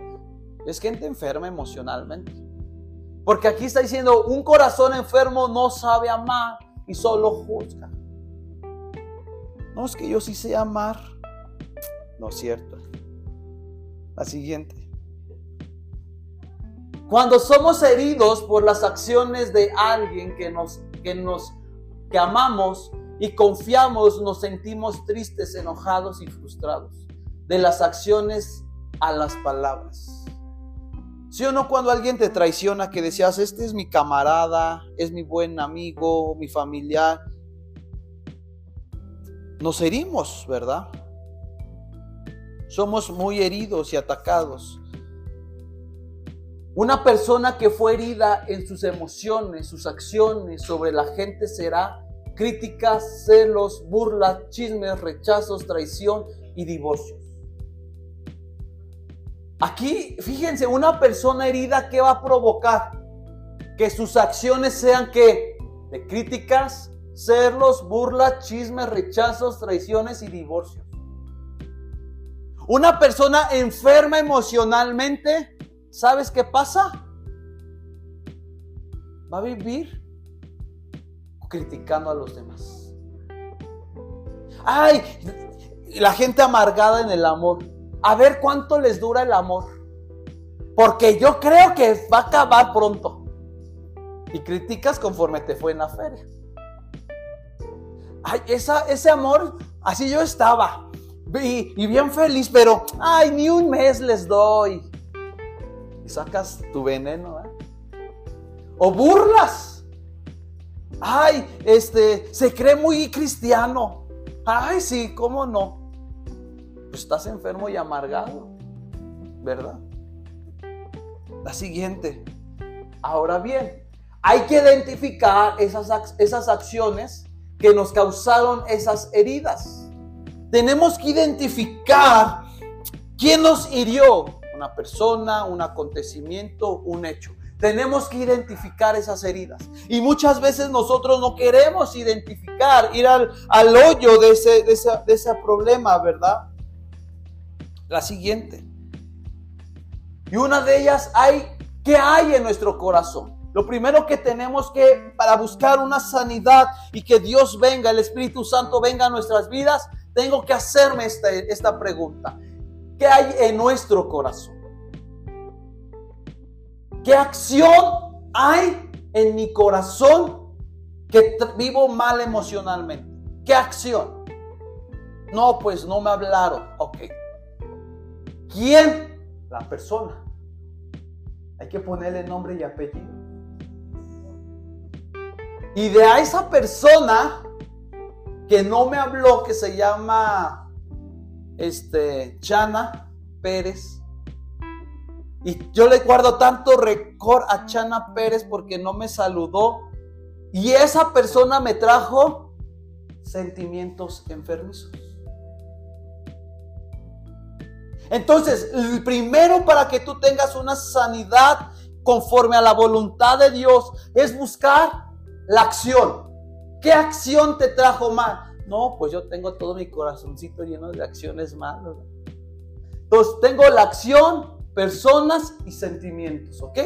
es gente enferma emocionalmente. Porque aquí está diciendo, un corazón enfermo no sabe amar y solo juzga. No es que yo sí sé amar. No es cierto. La siguiente. Cuando somos heridos por las acciones de alguien que nos, que nos que amamos y confiamos, nos sentimos tristes, enojados y frustrados de las acciones a las palabras. ¿Sí o no cuando alguien te traiciona que decías, este es mi camarada, es mi buen amigo, mi familiar? Nos herimos, ¿verdad? Somos muy heridos y atacados. Una persona que fue herida en sus emociones, sus acciones sobre la gente será críticas, celos, burlas, chismes, rechazos, traición y divorcios. Aquí, fíjense, una persona herida, ¿qué va a provocar? Que sus acciones sean que de críticas, celos, burlas, chismes, rechazos, traiciones y divorcios. Una persona enferma emocionalmente, ¿sabes qué pasa? Va a vivir criticando a los demás. Ay, la gente amargada en el amor. A ver cuánto les dura el amor. Porque yo creo que va a acabar pronto. Y criticas conforme te fue en la feria. Ay, esa, ese amor, así yo estaba y, bien feliz, pero, ay, ni un mes les doy. Y sacas tu veneno, ¿eh? O burlas. Ay, este, se cree muy cristiano. Ay, sí, ¿cómo no? Pues estás enfermo y amargado, ¿verdad? La siguiente. Ahora bien, hay que identificar esas, esas acciones que nos causaron esas heridas tenemos que identificar quién nos hirió, una persona, un acontecimiento, un hecho. Tenemos que identificar esas heridas. Y muchas veces nosotros no queremos identificar, ir al, hoyo de ese, de, de ese problema, ¿verdad? La siguiente. Y una de ellas hay, ¿qué hay en nuestro corazón? Lo primero que tenemos que, para buscar una sanidad y que Dios venga, el Espíritu Santo venga a nuestras vidas, tengo que hacerme esta, esta pregunta. ¿Qué hay en nuestro corazón? ¿Qué acción hay en mi corazón que vivo mal emocionalmente? ¿Qué acción? No, pues no me hablaron. Ok. ¿Quién? La persona. Hay que ponerle nombre y apellido. Y de a esa persona que no me habló, que se llama este, Chana Pérez. Y yo le guardo tanto récord a Chana Pérez porque no me saludó. Y esa persona me trajo sentimientos enfermizos. Entonces, el primero para que tú tengas una sanidad conforme a la voluntad de Dios es buscar la acción. ¿Qué acción te trajo mal? No, pues yo tengo todo mi corazoncito lleno de acciones malas. Entonces, tengo la acción, personas y sentimientos, ¿ok?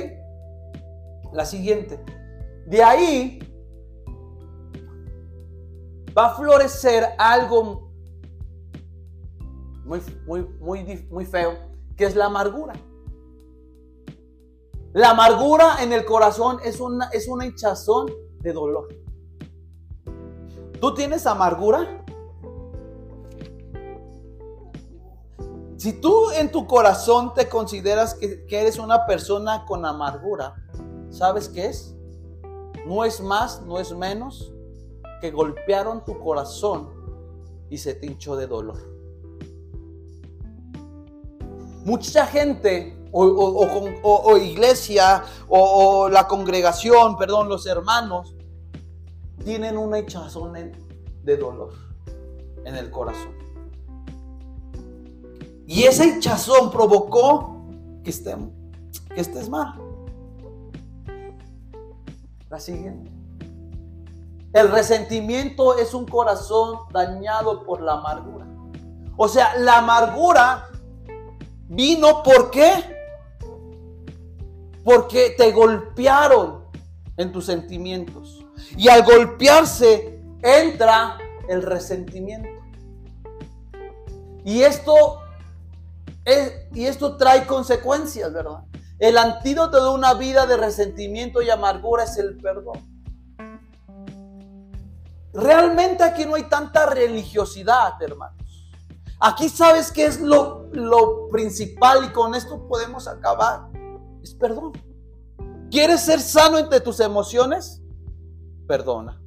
La siguiente. De ahí va a florecer algo muy, muy, muy, muy feo, que es la amargura. La amargura en el corazón es una, es una hinchazón de dolor. ¿Tú tienes amargura? Si tú en tu corazón te consideras que, eres una persona con amargura, ¿sabes qué es? No es más, no es menos que golpearon tu corazón y se te hinchó de dolor. Mucha gente o, iglesia o, la congregación, perdón, los hermanos, tienen una hinchazón de dolor en el corazón. Y ese hinchazón provocó que, estemos, que estés mal. La siguiente. El resentimiento es un corazón dañado por la amargura. O sea, la amargura vino ¿por qué? Porque te golpearon en tus sentimientos. Y al golpearse entra el resentimiento. Y esto, es, y esto trae consecuencias, ¿verdad? El antídoto de una vida de resentimiento y amargura es el perdón. Realmente aquí no hay tanta religiosidad, hermanos. Aquí sabes que es lo, lo principal y con esto podemos acabar. Es perdón. ¿Quieres ser sano entre tus emociones? Perdona.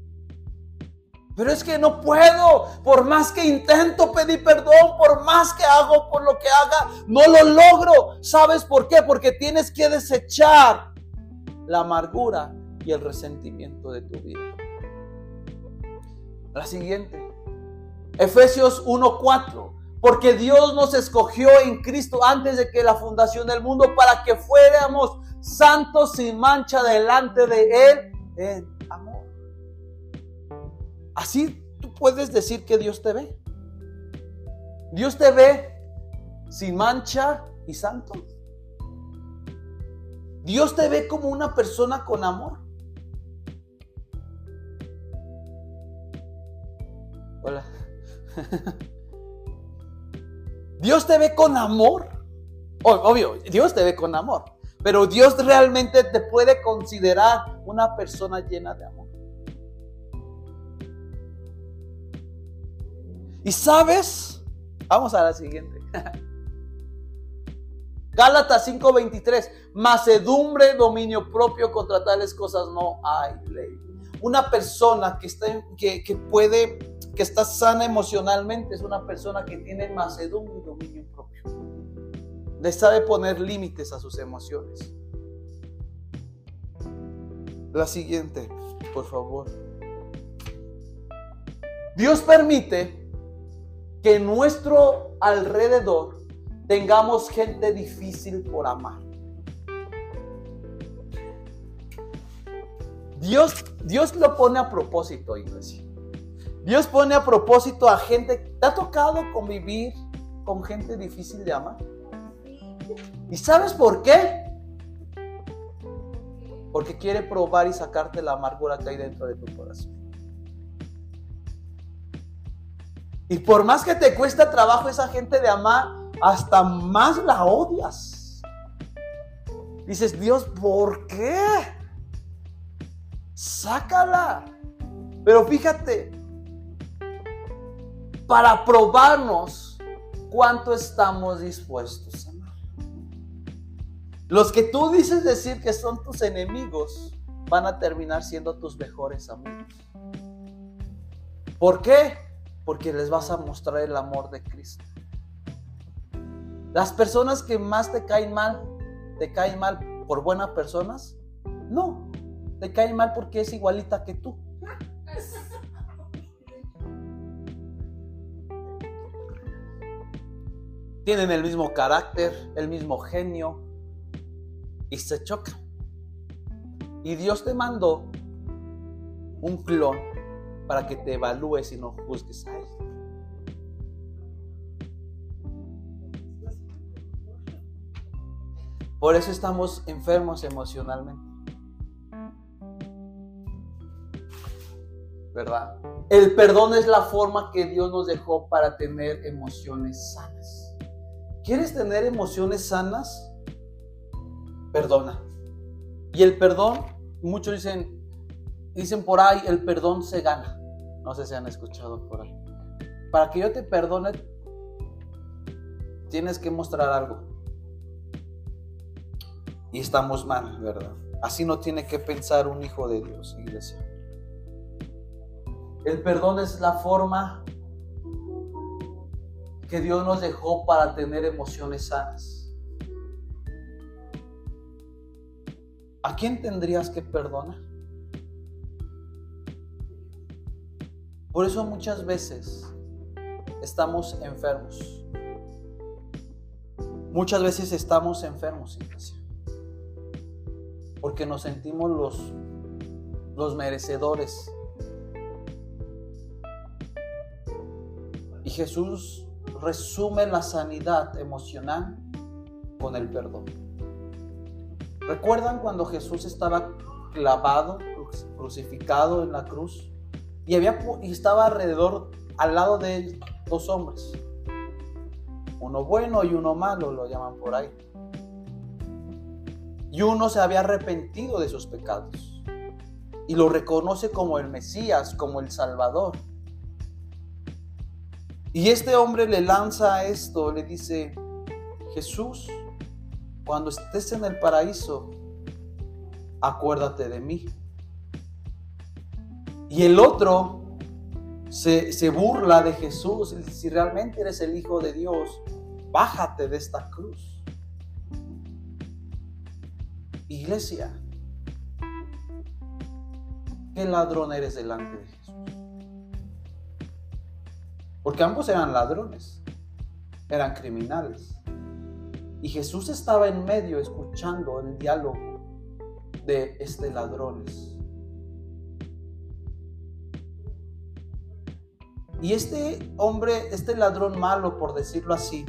Pero es que no puedo, por más que intento pedir perdón, por más que hago por lo que haga, no lo logro. ¿Sabes por qué? Porque tienes que desechar la amargura y el resentimiento de tu vida. La siguiente. Efesios 1:4. Porque Dios nos escogió en Cristo antes de que la fundación del mundo para que fuéramos santos sin mancha delante de Él en amor. Así tú puedes decir que Dios te ve. Dios te ve sin mancha y santo. Dios te ve como una persona con amor. Hola. Dios te ve con amor. Obvio, Dios te ve con amor. Pero Dios realmente te puede considerar una persona llena de amor. Y sabes, vamos a la siguiente. Gálatas 5:23, macedumbre, dominio propio, contra tales cosas no hay ley. Una persona que, está, que, puede, que está sana emocionalmente, es una persona que tiene macedumbre y dominio propio. Le sabe poner límites a sus emociones. La siguiente, por favor. Dios permite que en nuestro alrededor tengamos gente difícil por amar. Dios, Dios lo pone a propósito, iglesia. Dios pone a propósito a gente. ¿Te ha tocado convivir con gente difícil de amar? ¿Y sabes por qué? Porque quiere probar y sacarte la amargura que hay dentro de tu corazón. Y por más que te cuesta trabajo esa gente de amar, hasta más la odias. Dices, Dios, ¿por qué? Sácala. Pero fíjate, para probarnos cuánto estamos dispuestos a amar. Los que tú dices decir que son tus enemigos van a terminar siendo tus mejores amigos. ¿Por qué? Porque les vas a mostrar el amor de Cristo. Las personas que más te caen mal, te caen mal por buenas personas. No, te caen mal porque es igualita que tú. Tienen el mismo carácter, el mismo genio y se chocan. Y Dios te mandó un clon para que te evalúes y no juzgues a él. Por eso estamos enfermos emocionalmente. ¿Verdad? El perdón es la forma que Dios nos dejó para tener emociones sanas. ¿Quieres tener emociones sanas? Perdona. Y el perdón, muchos dicen, dicen por ahí, el perdón se gana. No sé si han escuchado por ahí. Para que yo te perdone, tienes que mostrar algo. Y estamos mal, ¿verdad? Así no tiene que pensar un hijo de Dios, iglesia. El perdón es la forma que Dios nos dejó para tener emociones sanas. ¿A quién tendrías que perdonar? Por eso muchas veces estamos enfermos. Muchas veces estamos enfermos, iglesia. Porque nos sentimos los, los merecedores. Y Jesús resume la sanidad emocional con el perdón. ¿Recuerdan cuando Jesús estaba clavado, crucificado en la cruz? Y, había, estaba alrededor, al lado de él, dos hombres. Uno bueno y uno malo, lo llaman por ahí. Y uno se había arrepentido de sus pecados. Y lo reconoce como el Mesías, como el Salvador. Y este hombre le lanza esto, le dice, Jesús, cuando estés en el paraíso, acuérdate de mí. Y el otro se, se burla de Jesús. Si realmente eres el Hijo de Dios, bájate de esta cruz. Iglesia, ¿qué ladrón eres delante de Jesús? Porque ambos eran ladrones, eran criminales. Y Jesús estaba en medio escuchando el diálogo de este ladrones. Y este hombre, este ladrón malo, por decirlo así,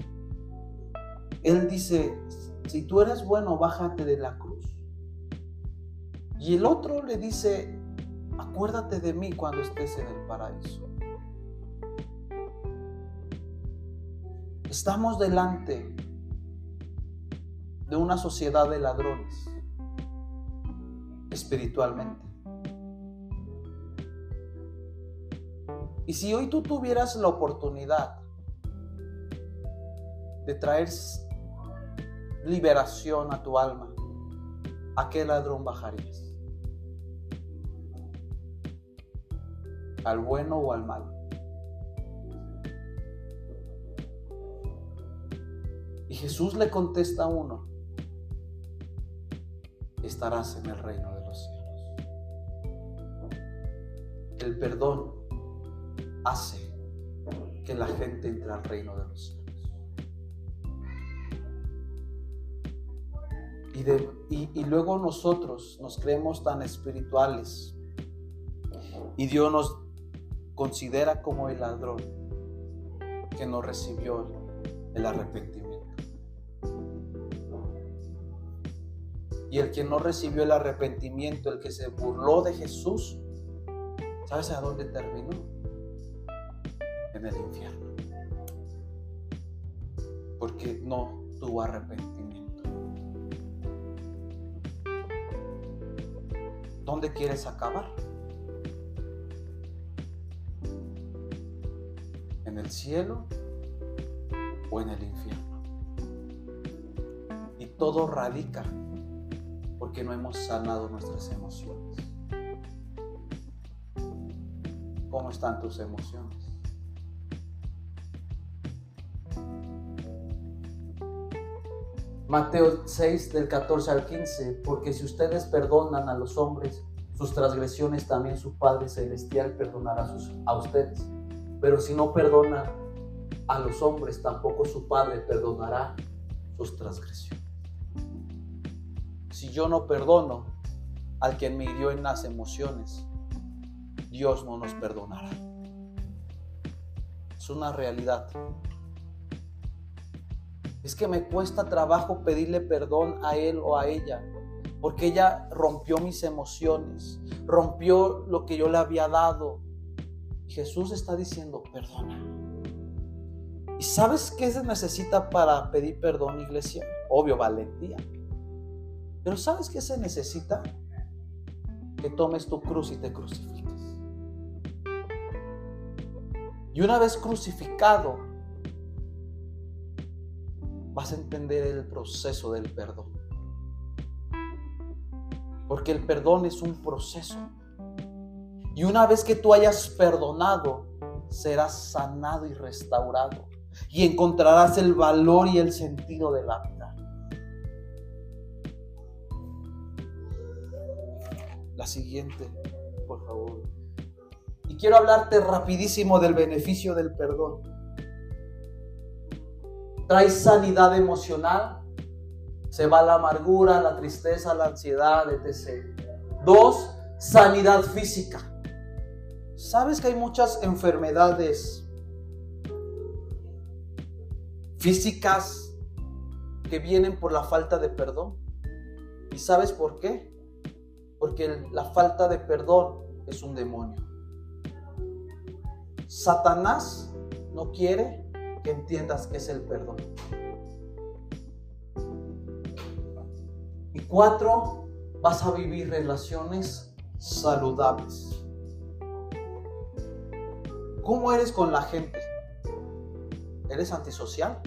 él dice, si tú eres bueno, bájate de la cruz. Y el otro le dice, acuérdate de mí cuando estés en el paraíso. Estamos delante de una sociedad de ladrones espiritualmente. Y si hoy tú tuvieras la oportunidad de traer liberación a tu alma, ¿a qué ladrón bajarías? ¿Al bueno o al malo? Y Jesús le contesta a uno, estarás en el reino de los cielos. El perdón hace que la gente entre al reino de los cielos. Y, luego nosotros nos creemos tan espirituales y Dios nos considera como el ladrón que no recibió el arrepentimiento. Y el que no recibió el arrepentimiento, el que se burló de Jesús, ¿sabes a dónde terminó? En el infierno. Porque no tuvo arrepentimiento. ¿Dónde quieres acabar? ¿En el cielo o en el infierno? Y todo radica porque no hemos sanado nuestras emociones. ¿Cómo están tus emociones? Mateo 6 del 14 al 15, porque si ustedes perdonan a los hombres sus transgresiones, también su Padre Celestial perdonará a ustedes. Pero si no perdonan a los hombres, tampoco su Padre perdonará sus transgresiones. Si yo no perdono al que me hirió en las emociones, Dios no nos perdonará. Es una realidad es que me cuesta trabajo pedirle perdón a él o a ella, porque ella rompió mis emociones, rompió lo que yo le había dado. Jesús está diciendo, perdona. ¿Y sabes qué se necesita para pedir perdón, iglesia? Obvio, valentía. Pero ¿sabes qué se necesita? Que tomes tu cruz y te crucifiques. Y una vez crucificado, vas a entender el proceso del perdón. Porque el perdón es un proceso. Y una vez que tú hayas perdonado, serás sanado y restaurado. Y encontrarás el valor y el sentido de la vida. La siguiente, por favor. Y quiero hablarte rapidísimo del beneficio del perdón trae sanidad emocional, se va la amargura, la tristeza, la ansiedad, etc. Dos, sanidad física. ¿Sabes que hay muchas enfermedades físicas que vienen por la falta de perdón? ¿Y sabes por qué? Porque la falta de perdón es un demonio. Satanás no quiere que entiendas que es el perdón. Y cuatro, vas a vivir relaciones saludables. ¿Cómo eres con la gente? ¿Eres antisocial?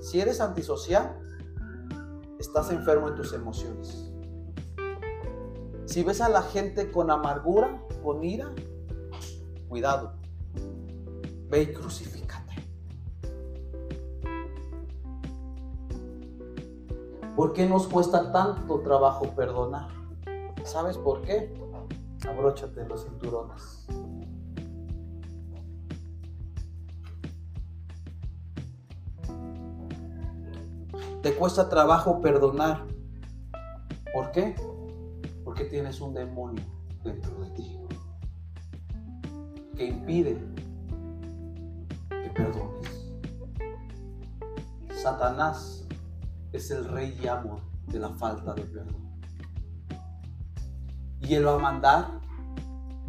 Si eres antisocial, estás enfermo en tus emociones. Si ves a la gente con amargura, con ira, cuidado. Ve y crucifícate. ¿Por qué nos cuesta tanto trabajo perdonar? ¿Sabes por qué? Abróchate los cinturones. Te cuesta trabajo perdonar. ¿Por qué? Porque tienes un demonio dentro de ti que impide que perdones. Satanás es el rey y amo de la falta de perdón. Y él va a mandar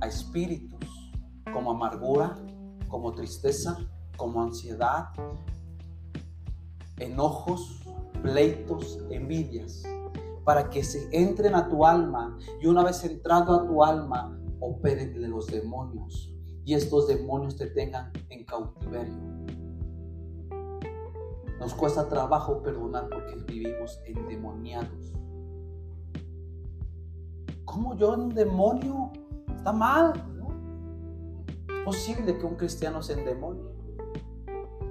a espíritus como amargura, como tristeza, como ansiedad, enojos, pleitos, envidias, para que se entren a tu alma y una vez entrado a tu alma, operen de los demonios y estos demonios te tengan en cautiverio. Nos cuesta trabajo perdonar porque vivimos endemoniados. ¿Cómo yo en un demonio? Está mal, Es posible que un cristiano se endemonie.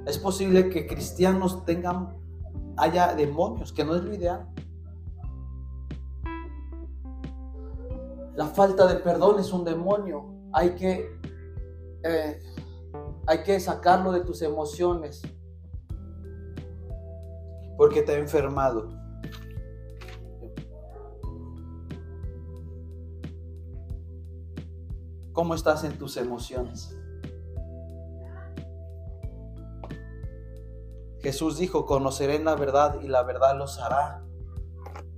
Es posible que cristianos tengan, haya demonios, que no es lo ideal. La falta de perdón es un demonio. Hay que eh, hay que sacarlo de tus emociones porque te ha enfermado. ¿Cómo estás en tus emociones? Jesús dijo, conoceré la verdad y la verdad los hará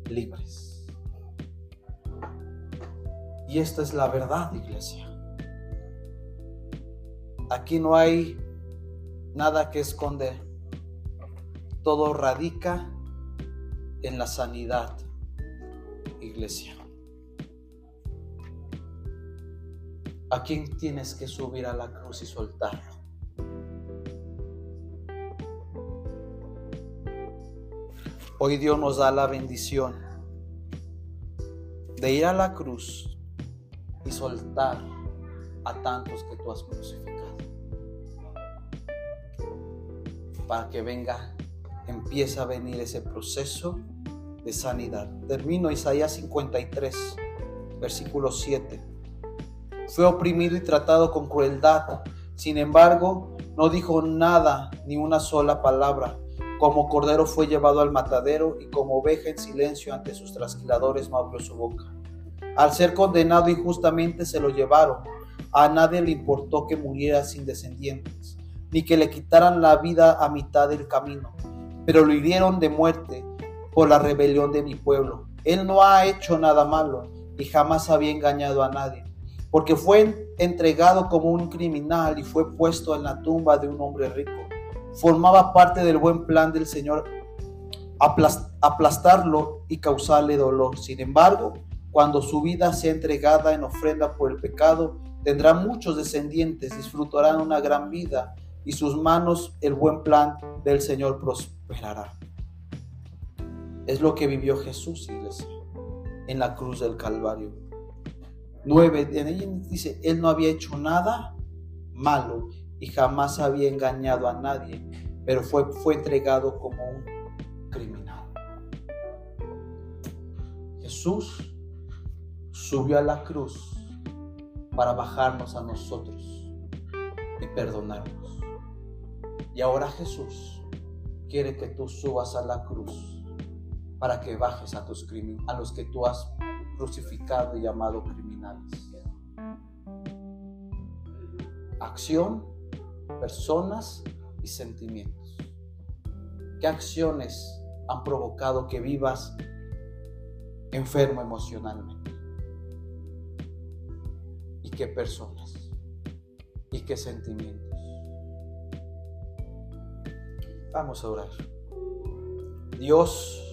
libres. Y esta es la verdad, iglesia. Aquí no hay nada que esconder. Todo radica en la sanidad, iglesia. ¿A quién tienes que subir a la cruz y soltarlo? Hoy Dios nos da la bendición de ir a la cruz y soltar a tantos que tú has crucificado. para que venga, empieza a venir ese proceso de sanidad. Termino Isaías 53, versículo 7. Fue oprimido y tratado con crueldad. Sin embargo, no dijo nada, ni una sola palabra. Como cordero fue llevado al matadero y como oveja en silencio ante sus trasquiladores no abrió su boca. Al ser condenado injustamente se lo llevaron. A nadie le importó que muriera sin descendientes ni que le quitaran la vida a mitad del camino, pero lo hirieron de muerte por la rebelión de mi pueblo. Él no ha hecho nada malo y jamás había engañado a nadie, porque fue entregado como un criminal y fue puesto en la tumba de un hombre rico. Formaba parte del buen plan del Señor aplastarlo y causarle dolor. Sin embargo, cuando su vida sea entregada en ofrenda por el pecado, tendrá muchos descendientes, disfrutarán una gran vida y sus manos el buen plan del Señor prosperará. Es lo que vivió Jesús, iglesia, en la cruz del Calvario. Nueve, en ella dice, Él no había hecho nada malo y jamás había engañado a nadie, pero fue, fue entregado como un criminal. Jesús subió a la cruz para bajarnos a nosotros y perdonarnos. Y ahora Jesús quiere que tú subas a la cruz para que bajes a, tus a los que tú has crucificado y llamado criminales. Acción, personas y sentimientos. ¿Qué acciones han provocado que vivas enfermo emocionalmente? ¿Y qué personas? ¿Y qué sentimientos? Vamos a orar. Dios,